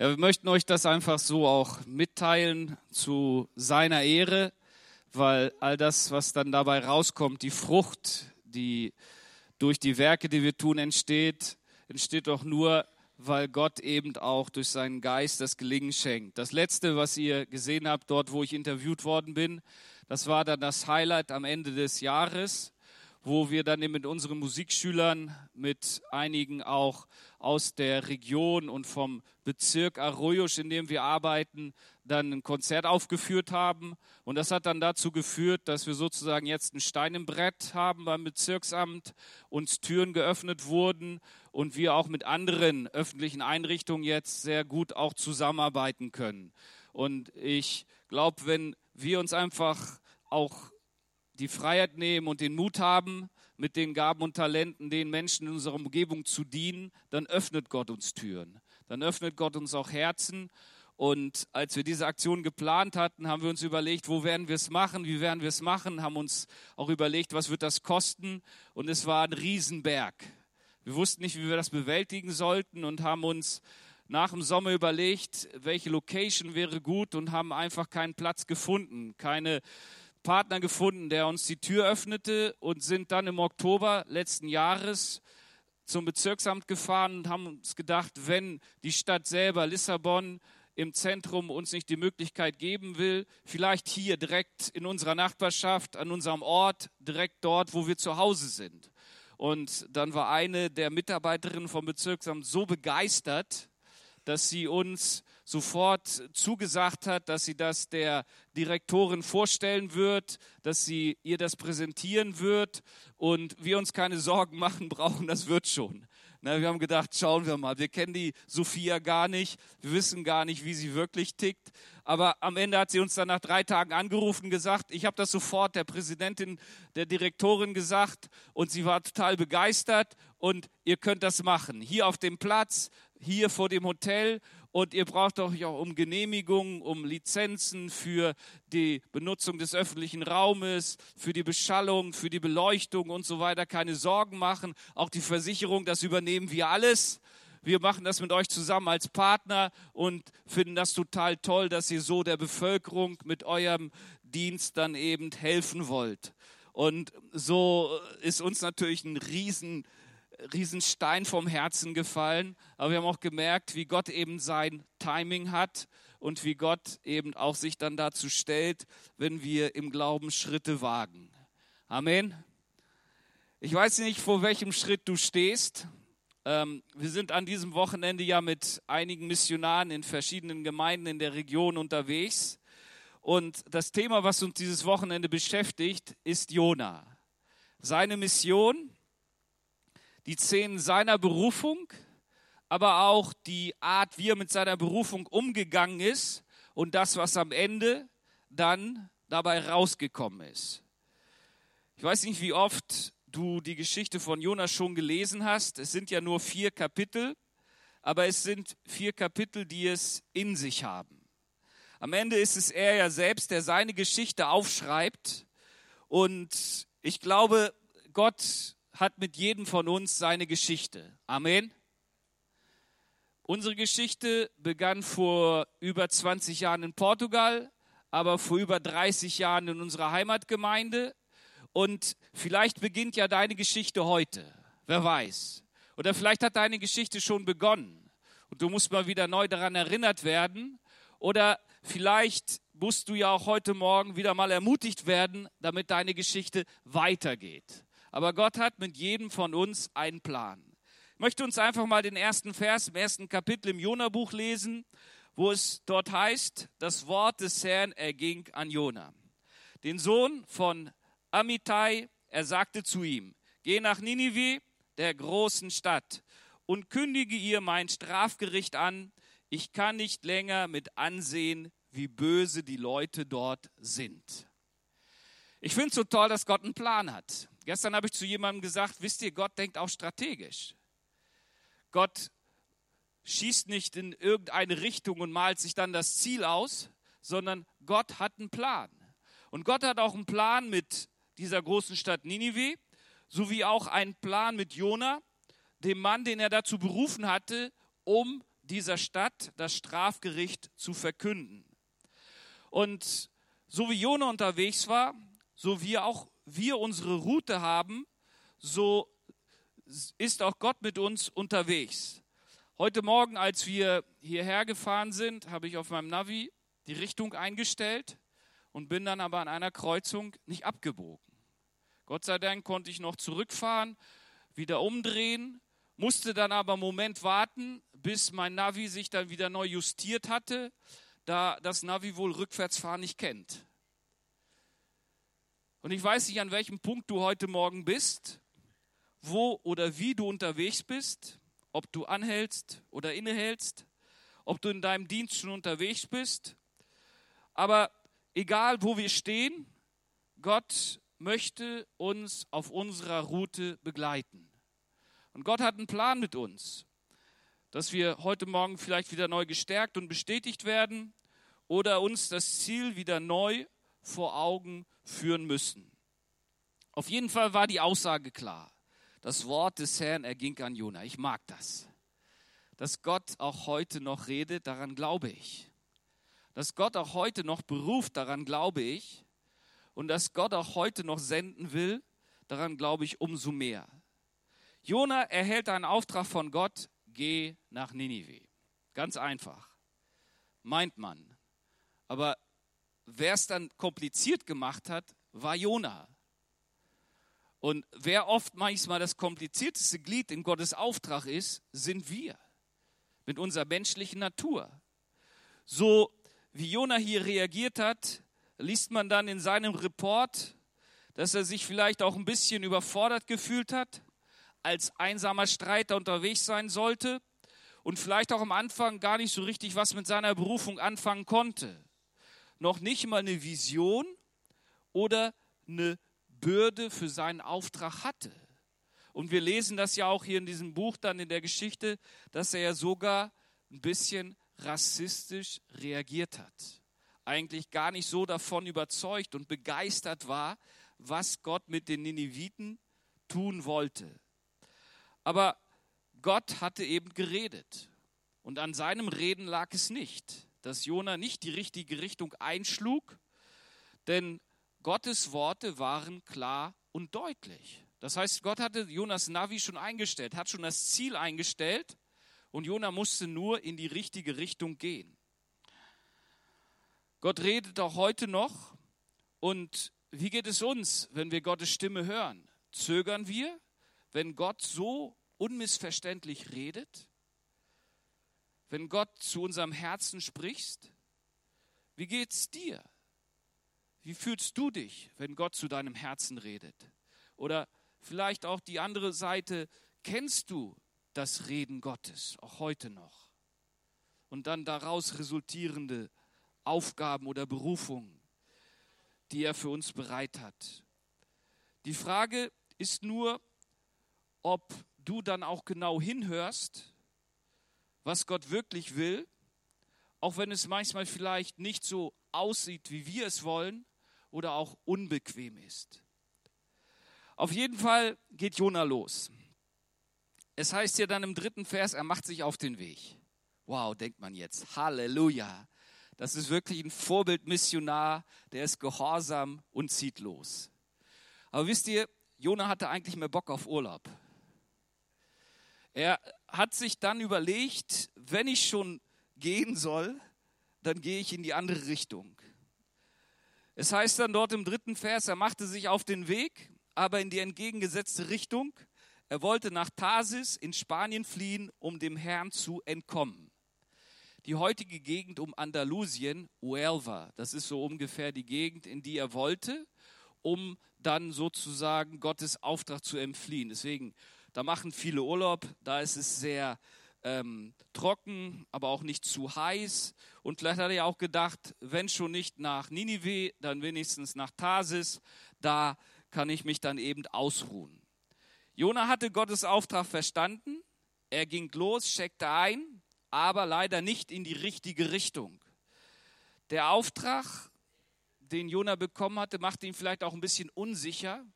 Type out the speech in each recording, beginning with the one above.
Ja, wir möchten euch das einfach so auch mitteilen zu seiner Ehre, weil all das, was dann dabei rauskommt, die Frucht, die durch die Werke, die wir tun, entsteht, entsteht doch nur, weil Gott eben auch durch seinen Geist das Gelingen schenkt. Das letzte, was ihr gesehen habt, dort, wo ich interviewt worden bin, das war dann das Highlight am Ende des Jahres wo wir dann mit unseren Musikschülern, mit einigen auch aus der Region und vom Bezirk Arroyos, in dem wir arbeiten, dann ein Konzert aufgeführt haben. Und das hat dann dazu geführt, dass wir sozusagen jetzt ein Stein im Brett haben beim Bezirksamt, uns Türen geöffnet wurden und wir auch mit anderen öffentlichen Einrichtungen jetzt sehr gut auch zusammenarbeiten können. Und ich glaube, wenn wir uns einfach auch die Freiheit nehmen und den Mut haben, mit den Gaben und Talenten den Menschen in unserer Umgebung zu dienen, dann öffnet Gott uns Türen. Dann öffnet Gott uns auch Herzen. Und als wir diese Aktion geplant hatten, haben wir uns überlegt, wo werden wir es machen, wie werden wir es machen, haben uns auch überlegt, was wird das kosten. Und es war ein Riesenberg. Wir wussten nicht, wie wir das bewältigen sollten und haben uns nach dem Sommer überlegt, welche Location wäre gut und haben einfach keinen Platz gefunden, keine Partner gefunden, der uns die Tür öffnete und sind dann im Oktober letzten Jahres zum Bezirksamt gefahren und haben uns gedacht, wenn die Stadt selber, Lissabon, im Zentrum uns nicht die Möglichkeit geben will, vielleicht hier direkt in unserer Nachbarschaft, an unserem Ort, direkt dort, wo wir zu Hause sind. Und dann war eine der Mitarbeiterinnen vom Bezirksamt so begeistert, dass sie uns sofort zugesagt hat, dass sie das der Direktorin vorstellen wird, dass sie ihr das präsentieren wird und wir uns keine Sorgen machen brauchen, das wird schon. Na, wir haben gedacht, schauen wir mal, wir kennen die Sophia gar nicht, wir wissen gar nicht, wie sie wirklich tickt. Aber am Ende hat sie uns dann nach drei Tagen angerufen und gesagt, ich habe das sofort der Präsidentin, der Direktorin gesagt und sie war total begeistert und ihr könnt das machen. Hier auf dem Platz, hier vor dem Hotel und ihr braucht euch auch um Genehmigungen, um Lizenzen für die Benutzung des öffentlichen Raumes, für die Beschallung, für die Beleuchtung und so weiter keine Sorgen machen. Auch die Versicherung, das übernehmen wir alles. Wir machen das mit euch zusammen als Partner und finden das total toll, dass ihr so der Bevölkerung mit eurem Dienst dann eben helfen wollt. Und so ist uns natürlich ein riesen Riesenstein vom Herzen gefallen, aber wir haben auch gemerkt, wie Gott eben sein Timing hat und wie Gott eben auch sich dann dazu stellt, wenn wir im Glauben Schritte wagen. Amen. Ich weiß nicht, vor welchem Schritt du stehst. Ähm, wir sind an diesem Wochenende ja mit einigen Missionaren in verschiedenen Gemeinden in der Region unterwegs. Und das Thema, was uns dieses Wochenende beschäftigt, ist Jona. Seine Mission, die Szenen seiner Berufung, aber auch die Art, wie er mit seiner Berufung umgegangen ist und das, was am Ende dann dabei rausgekommen ist. Ich weiß nicht, wie oft du die Geschichte von Jonas schon gelesen hast. Es sind ja nur vier Kapitel, aber es sind vier Kapitel, die es in sich haben. Am Ende ist es er ja selbst, der seine Geschichte aufschreibt. Und ich glaube, Gott hat mit jedem von uns seine Geschichte. Amen. Unsere Geschichte begann vor über 20 Jahren in Portugal, aber vor über 30 Jahren in unserer Heimatgemeinde. Und vielleicht beginnt ja deine Geschichte heute. Wer weiß. Oder vielleicht hat deine Geschichte schon begonnen. Und du musst mal wieder neu daran erinnert werden. Oder vielleicht musst du ja auch heute Morgen wieder mal ermutigt werden, damit deine Geschichte weitergeht. Aber Gott hat mit jedem von uns einen Plan. Ich möchte uns einfach mal den ersten Vers im ersten Kapitel im Jona-Buch lesen, wo es dort heißt, das Wort des Herrn erging an Jona, den Sohn von Amittai. Er sagte zu ihm, geh nach Ninive, der großen Stadt, und kündige ihr mein Strafgericht an. Ich kann nicht länger mit ansehen, wie böse die Leute dort sind. Ich finde es so toll, dass Gott einen Plan hat. Gestern habe ich zu jemandem gesagt, wisst ihr, Gott denkt auch strategisch. Gott schießt nicht in irgendeine Richtung und malt sich dann das Ziel aus, sondern Gott hat einen Plan. Und Gott hat auch einen Plan mit dieser großen Stadt Ninive, sowie auch einen Plan mit Jona, dem Mann, den er dazu berufen hatte, um dieser Stadt das Strafgericht zu verkünden. Und so wie Jona unterwegs war, so wie auch wir unsere Route haben, so ist auch Gott mit uns unterwegs. Heute Morgen, als wir hierher gefahren sind, habe ich auf meinem Navi die Richtung eingestellt und bin dann aber an einer Kreuzung nicht abgebogen. Gott sei Dank konnte ich noch zurückfahren, wieder umdrehen, musste dann aber einen Moment warten, bis mein Navi sich dann wieder neu justiert hatte, da das Navi wohl Rückwärtsfahren nicht kennt. Und ich weiß nicht, an welchem Punkt du heute Morgen bist, wo oder wie du unterwegs bist, ob du anhältst oder innehältst, ob du in deinem Dienst schon unterwegs bist. Aber egal, wo wir stehen, Gott möchte uns auf unserer Route begleiten. Und Gott hat einen Plan mit uns, dass wir heute Morgen vielleicht wieder neu gestärkt und bestätigt werden oder uns das Ziel wieder neu vor Augen führen müssen. Auf jeden Fall war die Aussage klar. Das Wort des Herrn erging an Jona. Ich mag das. Dass Gott auch heute noch redet, daran glaube ich. Dass Gott auch heute noch beruft, daran glaube ich. Und dass Gott auch heute noch senden will, daran glaube ich umso mehr. Jona erhält einen Auftrag von Gott, geh nach Ninive. Ganz einfach. Meint man. Aber wer es dann kompliziert gemacht hat, war Jona. Und wer oft manchmal das komplizierteste Glied in Gottes Auftrag ist, sind wir. Mit unserer menschlichen Natur. So wie Jona hier reagiert hat, liest man dann in seinem Report, dass er sich vielleicht auch ein bisschen überfordert gefühlt hat, als einsamer Streiter unterwegs sein sollte und vielleicht auch am Anfang gar nicht so richtig was mit seiner Berufung anfangen konnte. Noch nicht mal eine Vision oder eine Bürde für seinen Auftrag hatte. Und wir lesen das ja auch hier in diesem Buch dann in der Geschichte, dass er ja sogar ein bisschen rassistisch reagiert hat. Eigentlich gar nicht so davon überzeugt und begeistert war, was Gott mit den Nineviten tun wollte. Aber Gott hatte eben geredet. Und an seinem Reden lag es nicht, dass Jona nicht die richtige Richtung einschlug, denn Gottes Worte waren klar und deutlich. Das heißt, Gott hatte Jonas Navi schon eingestellt, hat schon das Ziel eingestellt und Jona musste nur in die richtige Richtung gehen. Gott redet auch heute noch und wie geht es uns, wenn wir Gottes Stimme hören? Zögern wir, wenn Gott so unmissverständlich redet? Wenn Gott zu unserem Herzen spricht? Wie geht's dir? Wie fühlst du dich, wenn Gott zu deinem Herzen redet? Oder vielleicht auch die andere Seite, kennst du das Reden Gottes, auch heute noch? Und dann daraus resultierende Aufgaben oder Berufungen, die er für uns bereit hat. Die Frage ist nur, ob du dann auch genau hinhörst, was Gott wirklich will, auch wenn es manchmal vielleicht nicht so aussieht, wie wir es wollen, oder auch unbequem ist. Auf jeden Fall geht Jona los. Es heißt hier dann im dritten Vers, er macht sich auf den Weg. Wow, denkt man jetzt. Halleluja. Das ist wirklich ein Vorbildmissionar, der ist gehorsam und zieht los. Aber wisst ihr, Jona hatte eigentlich mehr Bock auf Urlaub. Er hat sich dann überlegt, wenn ich schon gehen soll, dann gehe ich in die andere Richtung. Es heißt dann dort im dritten Vers, er machte sich auf den Weg, aber in die entgegengesetzte Richtung. Er wollte nach Tarsis in Spanien fliehen, um dem Herrn zu entkommen. Die heutige Gegend um Andalusien, Huelva, das ist so ungefähr die Gegend, in die er wollte, um dann sozusagen Gottes Auftrag zu entfliehen. Deswegen, da machen viele Urlaub, da ist es sehr ähm, trocken, aber auch nicht zu heiß. Und vielleicht hat er auch gedacht, wenn schon nicht nach Ninive, dann wenigstens nach Tarsis. Da kann ich mich dann eben ausruhen. Jona hatte Gottes Auftrag verstanden. Er ging los, checkte ein, aber leider nicht in die richtige Richtung. Der Auftrag, den Jona bekommen hatte, machte ihn vielleicht auch ein bisschen unsicher.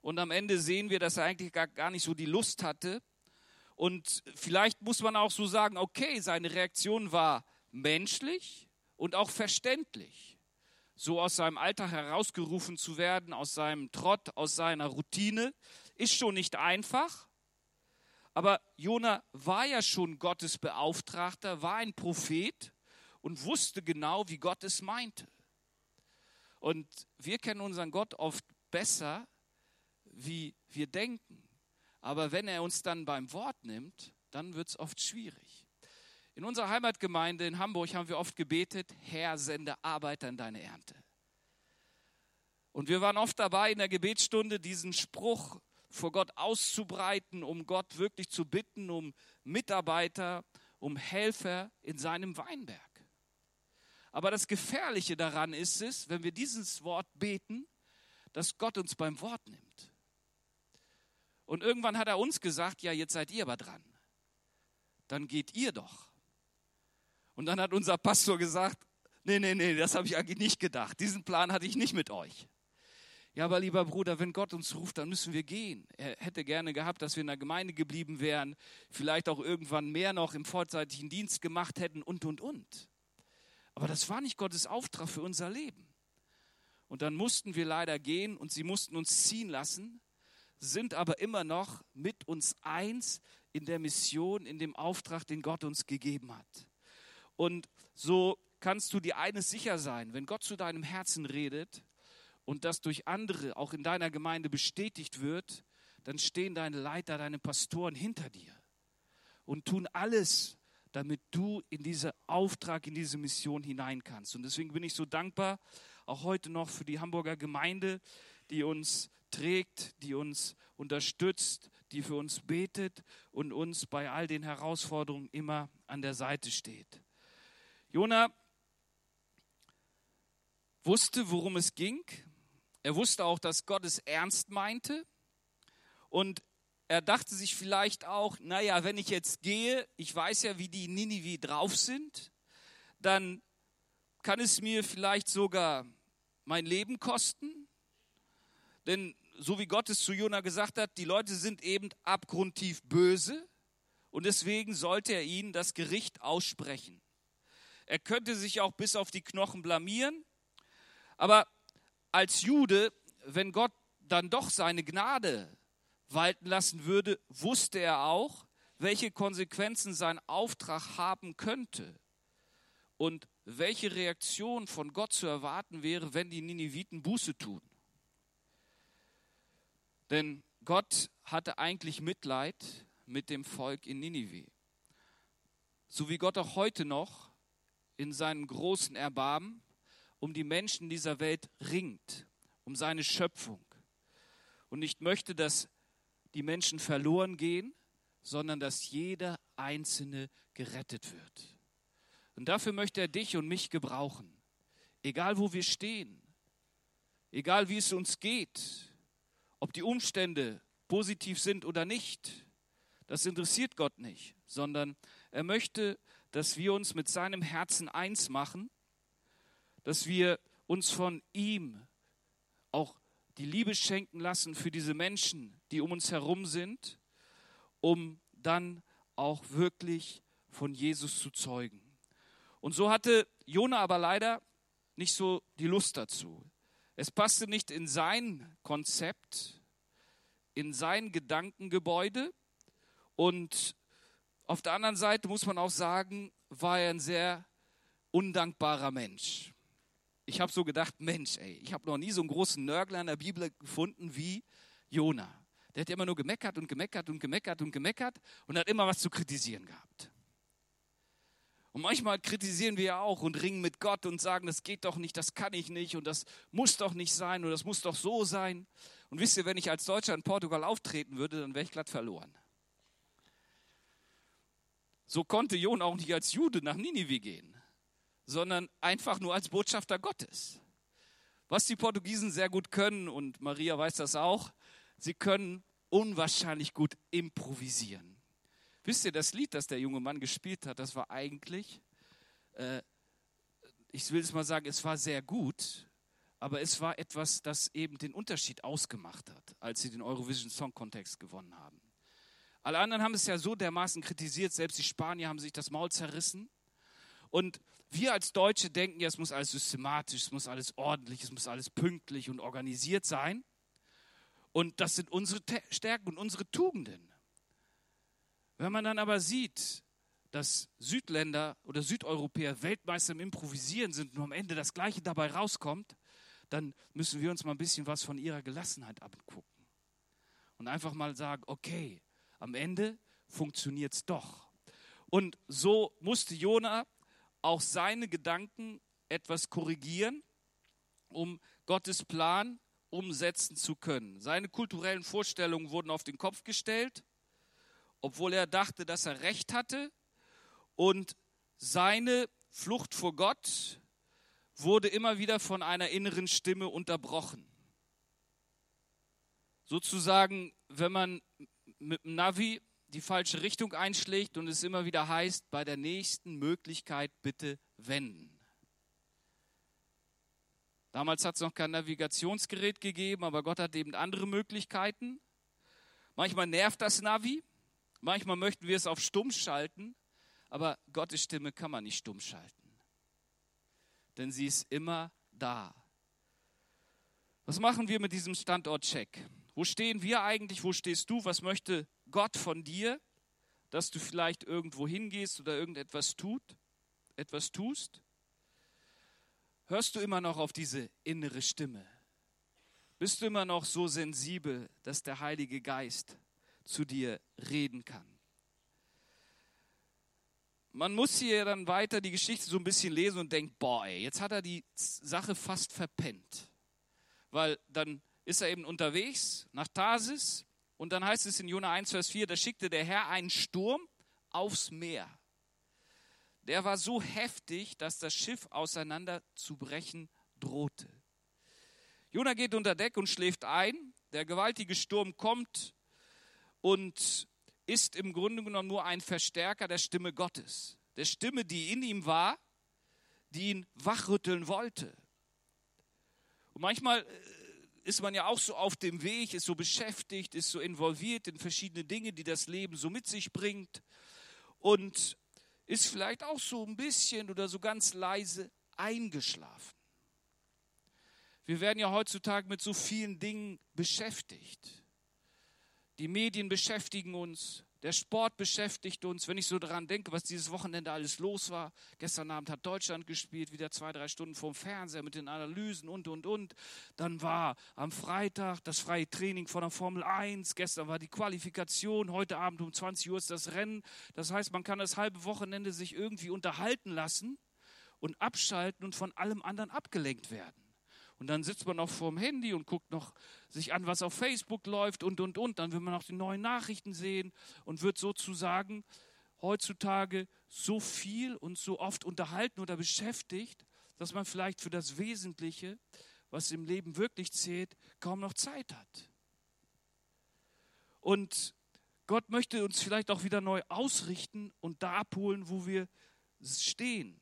Und am Ende sehen wir, dass er eigentlich gar, gar nicht so die Lust hatte, Und vielleicht muss man auch so sagen, okay, seine Reaktion war menschlich und auch verständlich. So aus seinem Alltag herausgerufen zu werden, aus seinem Trott, aus seiner Routine, ist schon nicht einfach. Aber Jona war ja schon Gottes Beauftragter, war ein Prophet und wusste genau, wie Gott es meinte. Und wir kennen unseren Gott oft besser, wie wir denken. Aber wenn er uns dann beim Wort nimmt, dann wird es oft schwierig. In unserer Heimatgemeinde in Hamburg haben wir oft gebetet, Herr, sende Arbeiter in deine Ernte. Und wir waren oft dabei in der Gebetsstunde, diesen Spruch vor Gott auszubreiten, um Gott wirklich zu bitten, um Mitarbeiter, um Helfer in seinem Weinberg. Aber das Gefährliche daran ist es, wenn wir dieses Wort beten, dass Gott uns beim Wort nimmt. Und irgendwann hat er uns gesagt, ja, jetzt seid ihr aber dran. Dann geht ihr doch. Und dann hat unser Pastor gesagt, nee, nee, nee, das habe ich eigentlich nicht gedacht. Diesen Plan hatte ich nicht mit euch. Ja, aber lieber Bruder, wenn Gott uns ruft, dann müssen wir gehen. Er hätte gerne gehabt, dass wir in der Gemeinde geblieben wären, vielleicht auch irgendwann mehr noch im vorzeitigen Dienst gemacht hätten und, und, und. Aber das war nicht Gottes Auftrag für unser Leben. Und dann mussten wir leider gehen und sie mussten uns ziehen lassen, sind aber immer noch mit uns eins in der Mission, in dem Auftrag, den Gott uns gegeben hat. Und so kannst du dir eines sicher sein, wenn Gott zu deinem Herzen redet und das durch andere auch in deiner Gemeinde bestätigt wird, dann stehen deine Leiter, deine Pastoren hinter dir und tun alles, damit du in diesen Auftrag, in diese Mission hinein kannst. Und deswegen bin ich so dankbar, auch heute noch für die Hamburger Gemeinde, die uns trägt, die uns unterstützt, die für uns betet und uns bei all den Herausforderungen immer an der Seite steht. Jona wusste, worum es ging. Er wusste auch, dass Gott es ernst meinte. Und er dachte sich vielleicht auch, naja, wenn ich jetzt gehe, ich weiß ja, wie die Ninivi drauf sind, dann kann es mir vielleicht sogar mein Leben kosten. Denn so wie Gott es zu Jona gesagt hat, die Leute sind eben abgrundtief böse und deswegen sollte er ihnen das Gericht aussprechen. Er könnte sich auch bis auf die Knochen blamieren, aber als Jude, wenn Gott dann doch seine Gnade walten lassen würde, wusste er auch, welche Konsequenzen sein Auftrag haben könnte und welche Reaktion von Gott zu erwarten wäre, wenn die Niniviten Buße tun. Denn Gott hatte eigentlich Mitleid mit dem Volk in Ninive. So wie Gott auch heute noch in seinem großen Erbarmen um die Menschen dieser Welt ringt, um seine Schöpfung und nicht möchte, dass die Menschen verloren gehen, sondern dass jeder Einzelne gerettet wird. Und dafür möchte er dich und mich gebrauchen. Egal wo wir stehen, egal wie es uns geht, ob die Umstände positiv sind oder nicht, das interessiert Gott nicht, sondern er möchte, dass wir uns mit seinem Herzen eins machen, dass wir uns von ihm auch die Liebe schenken lassen für diese Menschen, die um uns herum sind, um dann auch wirklich von Jesus zu zeugen. Und so hatte Jona aber leider nicht so die Lust dazu. Es passte nicht in sein Konzept, in sein Gedankengebäude. Und auf der anderen Seite muss man auch sagen, war er ein sehr undankbarer Mensch ich habe so gedacht, Mensch, ey, ich habe noch nie so einen großen Nörgler in der Bibel gefunden wie Jona. Der hat immer nur gemeckert und gemeckert und gemeckert und gemeckert und hat immer was zu kritisieren gehabt. Und manchmal kritisieren wir ja auch und ringen mit Gott und sagen, das geht doch nicht, das kann ich nicht und das muss doch nicht sein oder das muss doch so sein. Und wisst ihr, wenn ich als Deutscher in Portugal auftreten würde, dann wäre ich glatt verloren. So konnte Jona auch nicht als Jude nach Ninive gehen sondern einfach nur als Botschafter Gottes. Was die Portugiesen sehr gut können, und Maria weiß das auch, sie können unwahrscheinlich gut improvisieren. Wisst ihr, das Lied, das der junge Mann gespielt hat, das war eigentlich, äh, ich will es mal sagen, es war sehr gut, aber es war etwas, das eben den Unterschied ausgemacht hat, als sie den Eurovision Song Contest gewonnen haben. Alle anderen haben es ja so dermaßen kritisiert, selbst die Spanier haben sich das Maul zerrissen. Und wir als Deutsche denken ja, es muss alles systematisch, es muss alles ordentlich, es muss alles pünktlich und organisiert sein. Und das sind unsere Stärken und unsere Tugenden. Wenn man dann aber sieht, dass Südländer oder Südeuropäer Weltmeister im Improvisieren sind und am Ende das Gleiche dabei rauskommt, dann müssen wir uns mal ein bisschen was von ihrer Gelassenheit abgucken. Und einfach mal sagen, okay, am Ende funktioniert es doch. Und so musste Jona auch seine Gedanken etwas korrigieren, um Gottes Plan umsetzen zu können. Seine kulturellen Vorstellungen wurden auf den Kopf gestellt, obwohl er dachte, dass er recht hatte. Und seine Flucht vor Gott wurde immer wieder von einer inneren Stimme unterbrochen. Sozusagen, wenn man mit dem Navi die falsche Richtung einschlägt und es immer wieder heißt, bei der nächsten Möglichkeit bitte wenden. Damals hat es noch kein Navigationsgerät gegeben, aber Gott hat eben andere Möglichkeiten. Manchmal nervt das Navi, manchmal möchten wir es auf stumm schalten, aber Gottes Stimme kann man nicht stumm schalten, denn sie ist immer da. Was machen wir mit diesem Standortcheck? Wo stehen wir eigentlich? Wo stehst du? Was möchte Gott von dir, dass du vielleicht irgendwo hingehst oder irgendetwas tut, etwas tust? Hörst du immer noch auf diese innere Stimme? Bist du immer noch so sensibel, dass der Heilige Geist zu dir reden kann? Man muss hier dann weiter die Geschichte so ein bisschen lesen und denkt, boah, ey, jetzt hat er die Sache fast verpennt. Weil dann ist er eben unterwegs nach Tarsis und dann heißt es in Jona 1, Vers 4, da schickte der Herr einen Sturm aufs Meer. Der war so heftig, dass das Schiff auseinanderzubrechen drohte. Jona geht unter Deck und schläft ein. Der gewaltige Sturm kommt und ist im Grunde genommen nur ein Verstärker der Stimme Gottes. Der Stimme, die in ihm war, die ihn wachrütteln wollte. Und manchmal äh, ist man ja auch so auf dem Weg, ist so beschäftigt, ist so involviert in verschiedene Dinge, die das Leben so mit sich bringt und ist vielleicht auch so ein bisschen oder so ganz leise eingeschlafen. Wir werden ja heutzutage mit so vielen Dingen beschäftigt. Die Medien beschäftigen uns, der Sport beschäftigt uns, wenn ich so daran denke, was dieses Wochenende alles los war. Gestern Abend hat Deutschland gespielt, wieder zwei, drei Stunden vorm Fernseher mit den Analysen und, und, und. Dann war am Freitag das freie Training von der Formel 1. Gestern war die Qualifikation. Heute Abend um 20 Uhr ist das Rennen. Das heißt, man kann das halbe Wochenende sich irgendwie unterhalten lassen und abschalten und von allem anderen abgelenkt werden. Und dann sitzt man noch vorm Handy und guckt noch sich an, was auf Facebook läuft und, und, und. Dann will man noch die neuen Nachrichten sehen und wird sozusagen heutzutage so viel und so oft unterhalten oder beschäftigt, dass man vielleicht für das Wesentliche, was im Leben wirklich zählt, kaum noch Zeit hat. Und Gott möchte uns vielleicht auch wieder neu ausrichten und da abholen, wo wir stehen.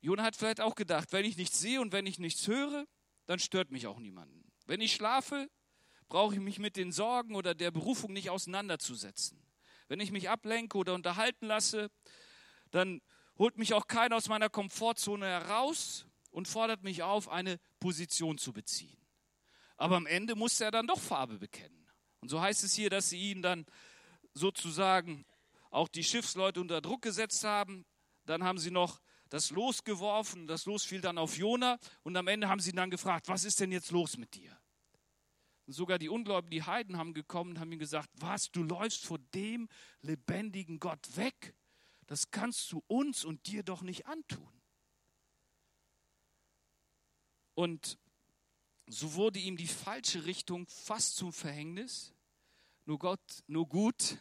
Jona hat vielleicht auch gedacht, wenn ich nichts sehe und wenn ich nichts höre, dann stört mich auch niemanden. Wenn ich schlafe, brauche ich mich mit den Sorgen oder der Berufung nicht auseinanderzusetzen. Wenn ich mich ablenke oder unterhalten lasse, dann holt mich auch keiner aus meiner Komfortzone heraus und fordert mich auf, eine Position zu beziehen. Aber am Ende muss er dann doch Farbe bekennen. Und so heißt es hier, dass sie ihn dann sozusagen auch die Schiffsleute unter Druck gesetzt haben. Dann haben sie noch das Los geworfen, das Los fiel dann auf Jona und am Ende haben sie ihn dann gefragt, was ist denn jetzt los mit dir? Und sogar die Ungläubigen, die Heiden haben gekommen und haben ihm gesagt, was, du läufst vor dem lebendigen Gott weg? Das kannst du uns und dir doch nicht antun. Und so wurde ihm die falsche Richtung fast zum Verhängnis. Nur, Gott, nur gut,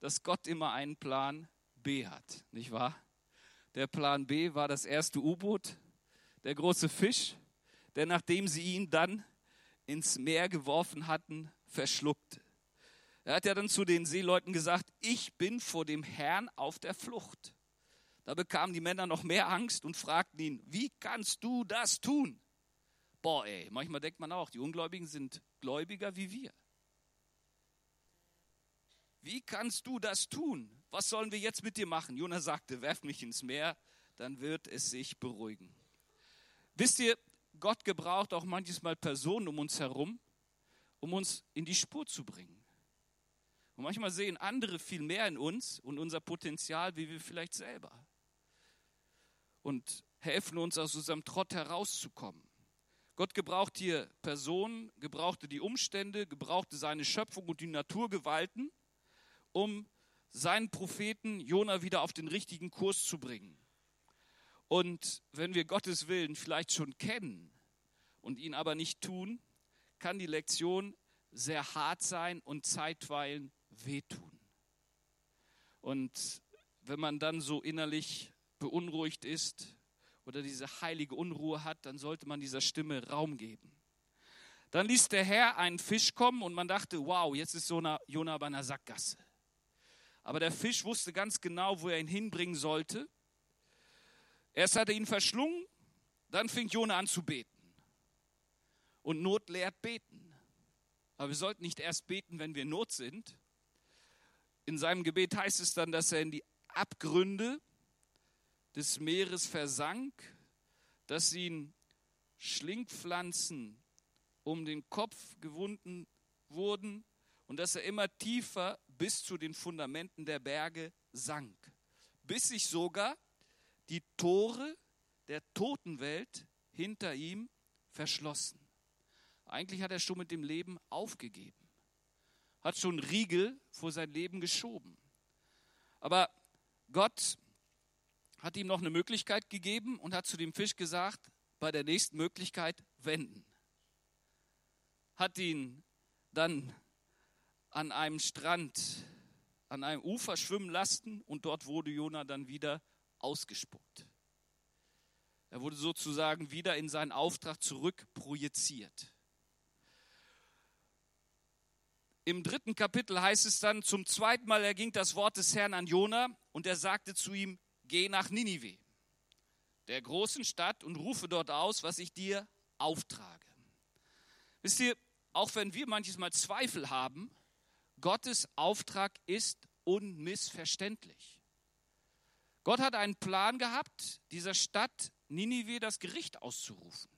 dass Gott immer einen Plan B hat, nicht wahr? Der Plan B war das erste U-Boot, der große Fisch, der nachdem sie ihn dann ins Meer geworfen hatten, verschluckte. Er hat ja dann zu den Seeleuten gesagt, ich bin vor dem Herrn auf der Flucht. Da bekamen die Männer noch mehr Angst und fragten ihn, wie kannst du das tun? Boah, ey, manchmal denkt man auch, die Ungläubigen sind gläubiger wie wir. wie kannst du das tun? Was sollen wir jetzt mit dir machen? Jona sagte, werf mich ins Meer, dann wird es sich beruhigen. Wisst ihr, Gott gebraucht auch manches Mal Personen um uns herum, um uns in die Spur zu bringen. Und manchmal sehen andere viel mehr in uns und unser Potenzial, wie wir vielleicht selber. Und helfen uns aus unserem Trott herauszukommen. Gott gebraucht hier Personen, gebrauchte die Umstände, gebrauchte seine Schöpfung und die Naturgewalten, um seinen Propheten Jona wieder auf den richtigen Kurs zu bringen. Und wenn wir Gottes Willen vielleicht schon kennen und ihn aber nicht tun, kann die Lektion sehr hart sein und zeitweilen wehtun. Und wenn man dann so innerlich beunruhigt ist, oder diese heilige Unruhe hat, dann sollte man dieser Stimme Raum geben. Dann ließ der Herr einen Fisch kommen und man dachte, wow, jetzt ist Jona bei einer Sackgasse. Aber der Fisch wusste ganz genau, wo er ihn hinbringen sollte. Erst hat er ihn verschlungen, dann fing Jona an zu beten. Und Not lehrt beten. Aber wir sollten nicht erst beten, wenn wir in Not sind. In seinem Gebet heißt es dann, dass er in die Abgründe des Meeres versank, dass ihn Schlingpflanzen um den Kopf gewunden wurden und dass er immer tiefer bis zu den Fundamenten der Berge sank, bis sich sogar die Tore der Totenwelt hinter ihm verschlossen. Eigentlich hat er schon mit dem Leben aufgegeben, hat schon Riegel vor sein Leben geschoben. Aber Gott hat ihm noch eine Möglichkeit gegeben und hat zu dem Fisch gesagt, bei der nächsten Möglichkeit wenden. Hat ihn dann an einem Strand, an einem Ufer schwimmen lassen und dort wurde Jona dann wieder ausgespuckt. Er wurde sozusagen wieder in seinen Auftrag zurückprojiziert. Im dritten Kapitel heißt es dann, zum zweiten Mal erging das Wort des Herrn an Jona und er sagte zu ihm, geh nach Ninive, der großen Stadt, und rufe dort aus, was ich dir auftrage. Wisst ihr, auch wenn wir manches Mal Zweifel haben, Gottes Auftrag ist unmissverständlich. Gott hat einen Plan gehabt, dieser Stadt Ninive das Gericht auszurufen.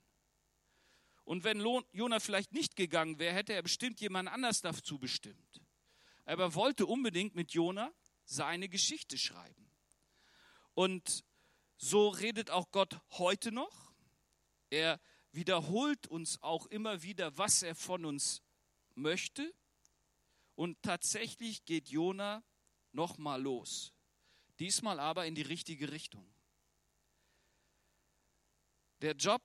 Und wenn Jona vielleicht nicht gegangen wäre, hätte er bestimmt jemand anders dazu bestimmt. Aber er wollte unbedingt mit Jona seine Geschichte schreiben. Und so redet auch Gott heute noch. Er wiederholt uns auch immer wieder, was er von uns möchte. Und tatsächlich geht Jona nochmal los. Diesmal aber in die richtige Richtung. Der Job,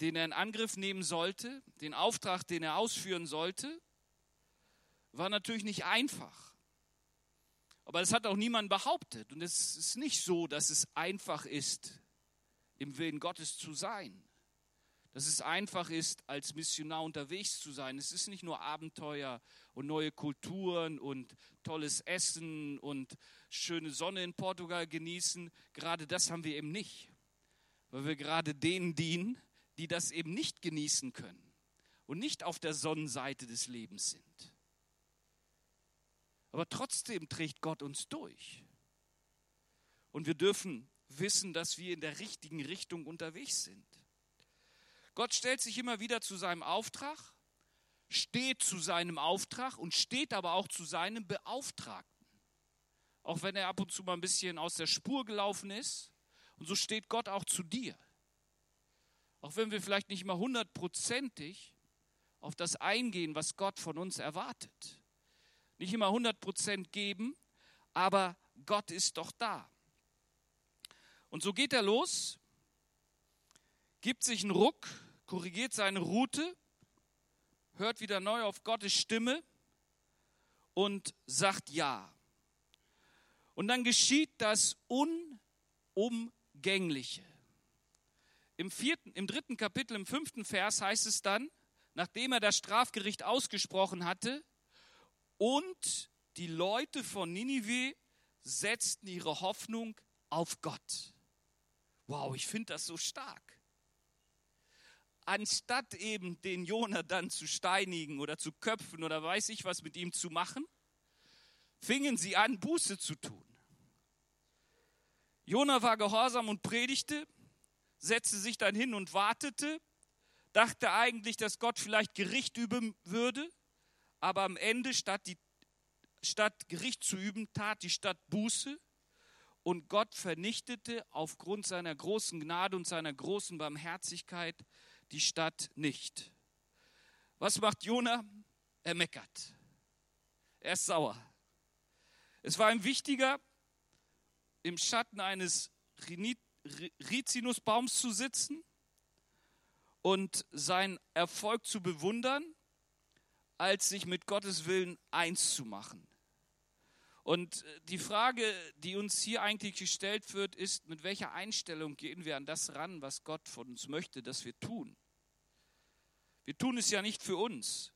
den er in Angriff nehmen sollte, den Auftrag, den er ausführen sollte, war natürlich nicht einfach. Aber das hat auch niemand behauptet. Und es ist nicht so, dass es einfach ist, im Willen Gottes zu sein. Dass es einfach ist, als Missionar unterwegs zu sein. Es ist nicht nur Abenteuer und neue Kulturen und tolles Essen und schöne Sonne in Portugal genießen. Gerade das haben wir eben nicht. Weil wir gerade denen dienen, die das eben nicht genießen können und nicht auf der Sonnenseite des Lebens sind. Aber trotzdem trägt Gott uns durch. Und wir dürfen wissen, dass wir in der richtigen Richtung unterwegs sind. Gott stellt sich immer wieder zu seinem Auftrag, steht zu seinem Auftrag und steht aber auch zu seinem Beauftragten. Auch wenn er ab und zu mal ein bisschen aus der Spur gelaufen ist. Und so steht Gott auch zu dir. Auch wenn wir vielleicht nicht mal hundertprozentig auf das eingehen, was Gott von uns erwartet nicht immer 100 Prozent geben, aber Gott ist doch da. Und so geht er los, gibt sich einen Ruck, korrigiert seine Route, hört wieder neu auf Gottes Stimme und sagt Ja. Und dann geschieht das Unumgängliche. Im, vierten, Im dritten Kapitel, im fünften Vers heißt es dann, nachdem er das Strafgericht ausgesprochen hatte, und die Leute von Ninive setzten ihre Hoffnung auf Gott. Wow, ich finde das so stark. Anstatt eben den Jona dann zu steinigen oder zu köpfen oder weiß ich was mit ihm zu machen, fingen sie an, Buße zu tun. Jona war gehorsam und predigte, setzte sich dann hin und wartete, dachte eigentlich, dass Gott vielleicht Gericht üben würde, aber am Ende, statt, die, statt Gericht zu üben, tat die Stadt Buße und Gott vernichtete aufgrund seiner großen Gnade und seiner großen Barmherzigkeit die Stadt nicht. Was macht Jona? Er meckert. Er ist sauer. Es war ihm wichtiger, im Schatten eines Rizinusbaums zu sitzen und seinen Erfolg zu bewundern, als sich mit Gottes Willen eins zu machen. Und die Frage, die uns hier eigentlich gestellt wird, ist, mit welcher Einstellung gehen wir an das ran, was Gott von uns möchte, dass wir tun. Wir tun es ja nicht für uns.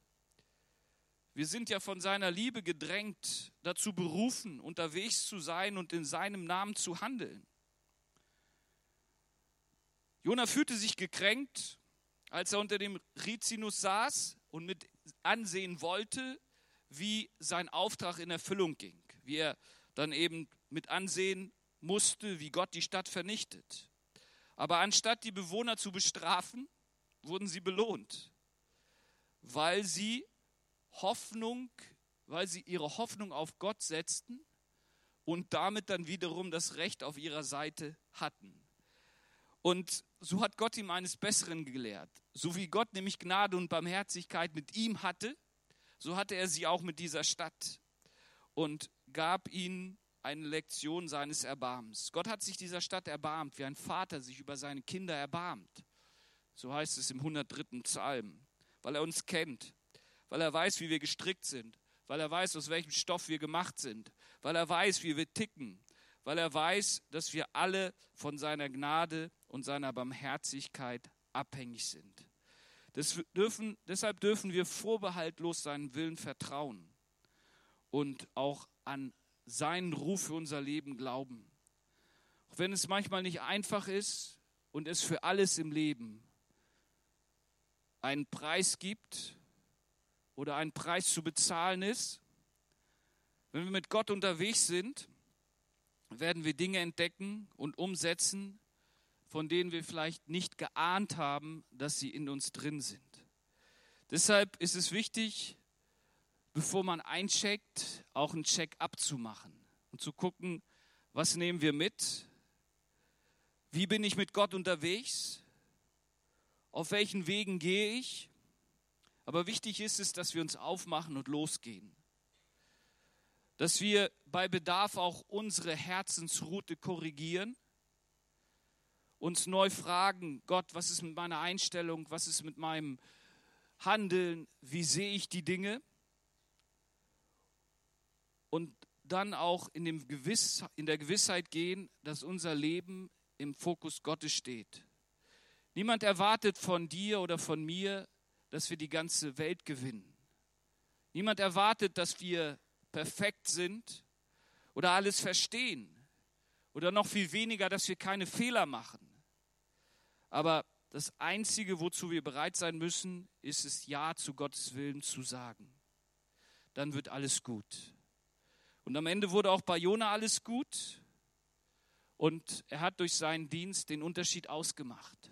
Wir sind ja von seiner Liebe gedrängt, dazu berufen, unterwegs zu sein und in seinem Namen zu handeln. Jona fühlte sich gekränkt, als er unter dem Rizinus saß und mit ansehen wollte, wie sein Auftrag in Erfüllung ging, wie er dann eben mit ansehen musste, wie Gott die Stadt vernichtet. Aber anstatt die Bewohner zu bestrafen, wurden sie belohnt, weil sie Hoffnung, weil sie ihre Hoffnung auf Gott setzten und damit dann wiederum das Recht auf ihrer Seite hatten. Und so hat Gott ihm eines Besseren gelehrt. So wie Gott nämlich Gnade und Barmherzigkeit mit ihm hatte, so hatte er sie auch mit dieser Stadt und gab ihnen eine Lektion seines Erbarmens. Gott hat sich dieser Stadt erbarmt, wie ein Vater sich über seine Kinder erbarmt. So heißt es im 103. Psalm, weil er uns kennt, weil er weiß, wie wir gestrickt sind, weil er weiß, aus welchem Stoff wir gemacht sind, weil er weiß, wie wir ticken, weil er weiß, dass wir alle von seiner Gnade und seiner Barmherzigkeit abhängig sind. Dürfen, deshalb dürfen wir vorbehaltlos seinen Willen vertrauen und auch an seinen Ruf für unser Leben glauben. Auch wenn es manchmal nicht einfach ist und es für alles im Leben einen Preis gibt oder einen Preis zu bezahlen ist, wenn wir mit Gott unterwegs sind, werden wir Dinge entdecken und umsetzen, von denen wir vielleicht nicht geahnt haben, dass sie in uns drin sind. Deshalb ist es wichtig, bevor man eincheckt, auch einen Check abzumachen und zu gucken, was nehmen wir mit? Wie bin ich mit Gott unterwegs? Auf welchen Wegen gehe ich? Aber wichtig ist es, dass wir uns aufmachen und losgehen. Dass wir bei Bedarf auch unsere Herzensroute korrigieren uns neu fragen, Gott, was ist mit meiner Einstellung, was ist mit meinem Handeln, wie sehe ich die Dinge? Und dann auch in, dem Gewiss, in der Gewissheit gehen, dass unser Leben im Fokus Gottes steht. Niemand erwartet von dir oder von mir, dass wir die ganze Welt gewinnen. Niemand erwartet, dass wir perfekt sind oder alles verstehen oder noch viel weniger, dass wir keine Fehler machen. Aber das Einzige, wozu wir bereit sein müssen, ist es Ja zu Gottes Willen zu sagen. Dann wird alles gut. Und am Ende wurde auch bei Jona alles gut. Und er hat durch seinen Dienst den Unterschied ausgemacht.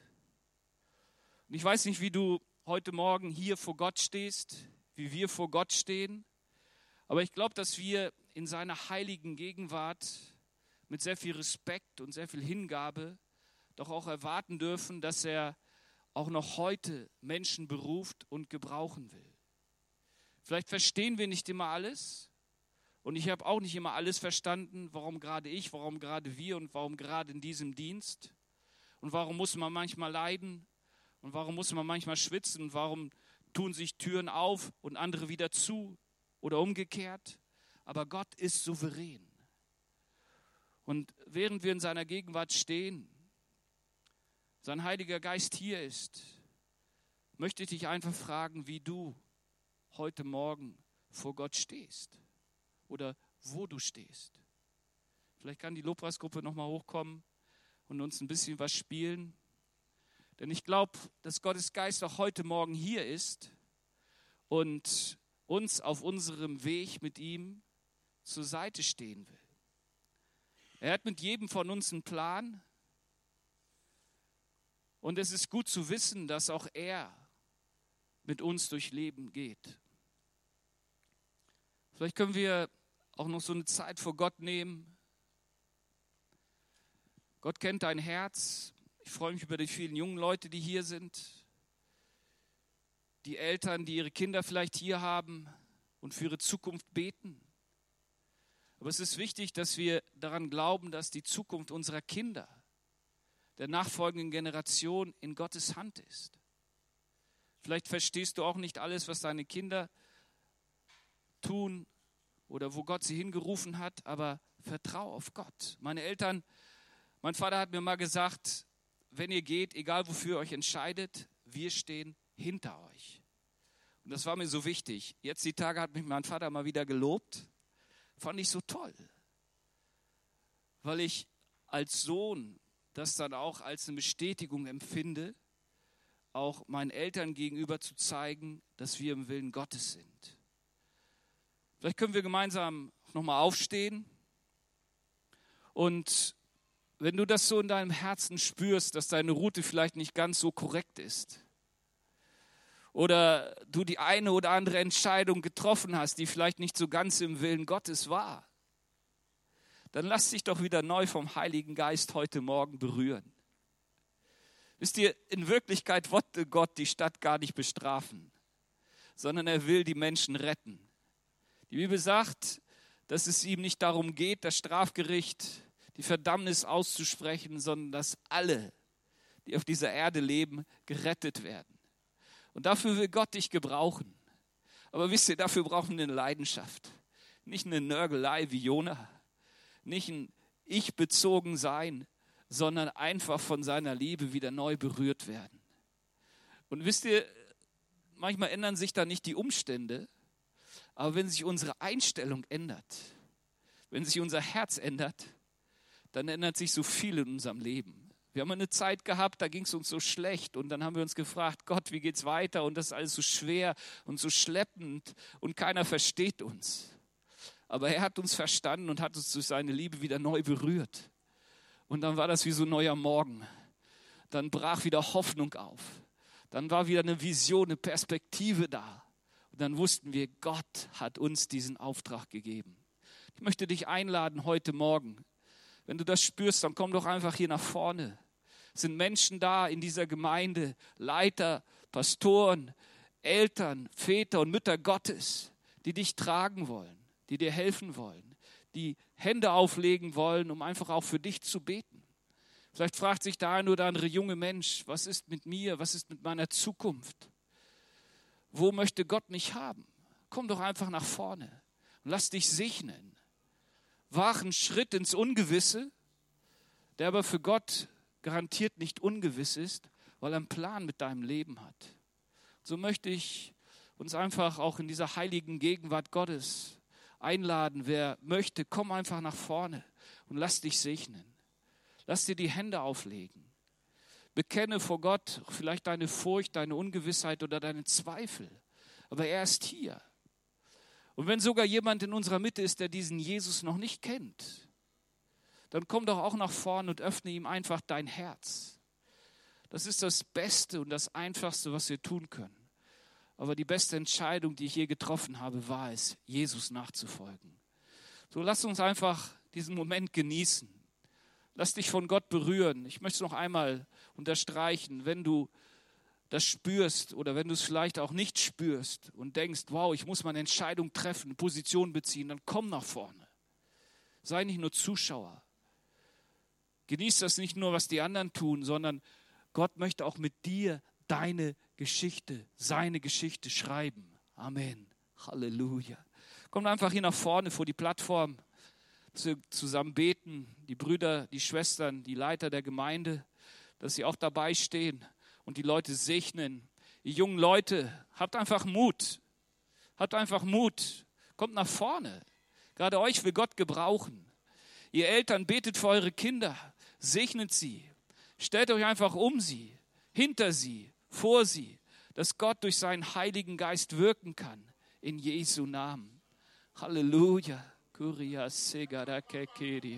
Und ich weiß nicht, wie du heute Morgen hier vor Gott stehst, wie wir vor Gott stehen. Aber ich glaube, dass wir in seiner heiligen Gegenwart mit sehr viel Respekt und sehr viel Hingabe doch auch erwarten dürfen, dass er auch noch heute Menschen beruft und gebrauchen will. Vielleicht verstehen wir nicht immer alles und ich habe auch nicht immer alles verstanden, warum gerade ich, warum gerade wir und warum gerade in diesem Dienst und warum muss man manchmal leiden und warum muss man manchmal schwitzen und warum tun sich Türen auf und andere wieder zu oder umgekehrt. Aber Gott ist souverän. Und während wir in seiner Gegenwart stehen, sein Heiliger Geist hier ist, möchte ich dich einfach fragen, wie du heute Morgen vor Gott stehst oder wo du stehst. Vielleicht kann die Lobpreisgruppe nochmal hochkommen und uns ein bisschen was spielen. Denn ich glaube, dass Gottes Geist auch heute Morgen hier ist und uns auf unserem Weg mit ihm zur Seite stehen will. Er hat mit jedem von uns einen Plan. Und es ist gut zu wissen, dass auch er mit uns durch Leben geht. Vielleicht können wir auch noch so eine Zeit vor Gott nehmen. Gott kennt dein Herz. Ich freue mich über die vielen jungen Leute, die hier sind. Die Eltern, die ihre Kinder vielleicht hier haben und für ihre Zukunft beten. Aber es ist wichtig, dass wir daran glauben, dass die Zukunft unserer Kinder, der nachfolgenden Generation in Gottes Hand ist. Vielleicht verstehst du auch nicht alles, was deine Kinder tun oder wo Gott sie hingerufen hat, aber vertrau auf Gott. Meine Eltern, mein Vater hat mir mal gesagt, wenn ihr geht, egal wofür ihr euch entscheidet, wir stehen hinter euch. Und das war mir so wichtig. Jetzt die Tage hat mich mein Vater mal wieder gelobt Fand ich so toll, weil ich als Sohn das dann auch als eine Bestätigung empfinde, auch meinen Eltern gegenüber zu zeigen, dass wir im Willen Gottes sind. Vielleicht können wir gemeinsam nochmal aufstehen und wenn du das so in deinem Herzen spürst, dass deine Route vielleicht nicht ganz so korrekt ist, oder du die eine oder andere Entscheidung getroffen hast, die vielleicht nicht so ganz im Willen Gottes war, dann lass dich doch wieder neu vom Heiligen Geist heute Morgen berühren. Wisst ihr, in Wirklichkeit wollte Gott die Stadt gar nicht bestrafen, sondern er will die Menschen retten. Die Bibel sagt, dass es ihm nicht darum geht, das Strafgericht, die Verdammnis auszusprechen, sondern dass alle, die auf dieser Erde leben, gerettet werden. Und dafür will Gott dich gebrauchen. Aber wisst ihr, dafür brauchen wir eine Leidenschaft. Nicht eine Nörgelei wie Jona. Nicht ein Ich-bezogen sein, sondern einfach von seiner Liebe wieder neu berührt werden. Und wisst ihr, manchmal ändern sich da nicht die Umstände, aber wenn sich unsere Einstellung ändert, wenn sich unser Herz ändert, dann ändert sich so viel in unserem Leben. Wir haben eine Zeit gehabt, da ging es uns so schlecht und dann haben wir uns gefragt, Gott, wie geht's weiter? Und das ist alles so schwer und so schleppend und keiner versteht uns. Aber er hat uns verstanden und hat uns durch seine Liebe wieder neu berührt. Und dann war das wie so ein neuer Morgen. Dann brach wieder Hoffnung auf. Dann war wieder eine Vision, eine Perspektive da. Dann wussten wir, Gott hat uns diesen Auftrag gegeben. Ich möchte dich einladen heute Morgen. Wenn du das spürst, dann komm doch einfach hier nach vorne sind Menschen da in dieser Gemeinde, Leiter, Pastoren, Eltern, Väter und Mütter Gottes, die dich tragen wollen, die dir helfen wollen, die Hände auflegen wollen, um einfach auch für dich zu beten. Vielleicht fragt sich der ein oder andere junge Mensch, was ist mit mir, was ist mit meiner Zukunft? Wo möchte Gott mich haben? Komm doch einfach nach vorne und lass dich segnen. Wachen Schritt ins Ungewisse, der aber für Gott garantiert nicht ungewiss ist, weil er einen Plan mit deinem Leben hat. So möchte ich uns einfach auch in dieser heiligen Gegenwart Gottes einladen. Wer möchte, komm einfach nach vorne und lass dich segnen. Lass dir die Hände auflegen. Bekenne vor Gott vielleicht deine Furcht, deine Ungewissheit oder deine Zweifel. Aber er ist hier. Und wenn sogar jemand in unserer Mitte ist, der diesen Jesus noch nicht kennt, dann komm doch auch nach vorne und öffne ihm einfach dein Herz. Das ist das Beste und das Einfachste, was wir tun können. Aber die beste Entscheidung, die ich je getroffen habe, war es, Jesus nachzufolgen. So lass uns einfach diesen Moment genießen. Lass dich von Gott berühren. Ich möchte es noch einmal unterstreichen, wenn du das spürst oder wenn du es vielleicht auch nicht spürst und denkst, wow, ich muss meine Entscheidung treffen, Position beziehen, dann komm nach vorne. Sei nicht nur Zuschauer. Genieß das nicht nur, was die anderen tun, sondern Gott möchte auch mit dir deine Geschichte, seine Geschichte schreiben. Amen. Halleluja. Kommt einfach hier nach vorne vor die Plattform, zusammen beten, die Brüder, die Schwestern, die Leiter der Gemeinde, dass sie auch dabei stehen und die Leute segnen. Die jungen Leute, habt einfach Mut. Habt einfach Mut. Kommt nach vorne. Gerade euch will Gott gebrauchen. Ihr Eltern betet für eure Kinder. Segnet sie. Stellt euch einfach um sie, hinter sie, vor sie, dass Gott durch seinen Heiligen Geist wirken kann. In Jesu Namen. Halleluja. Curia segara que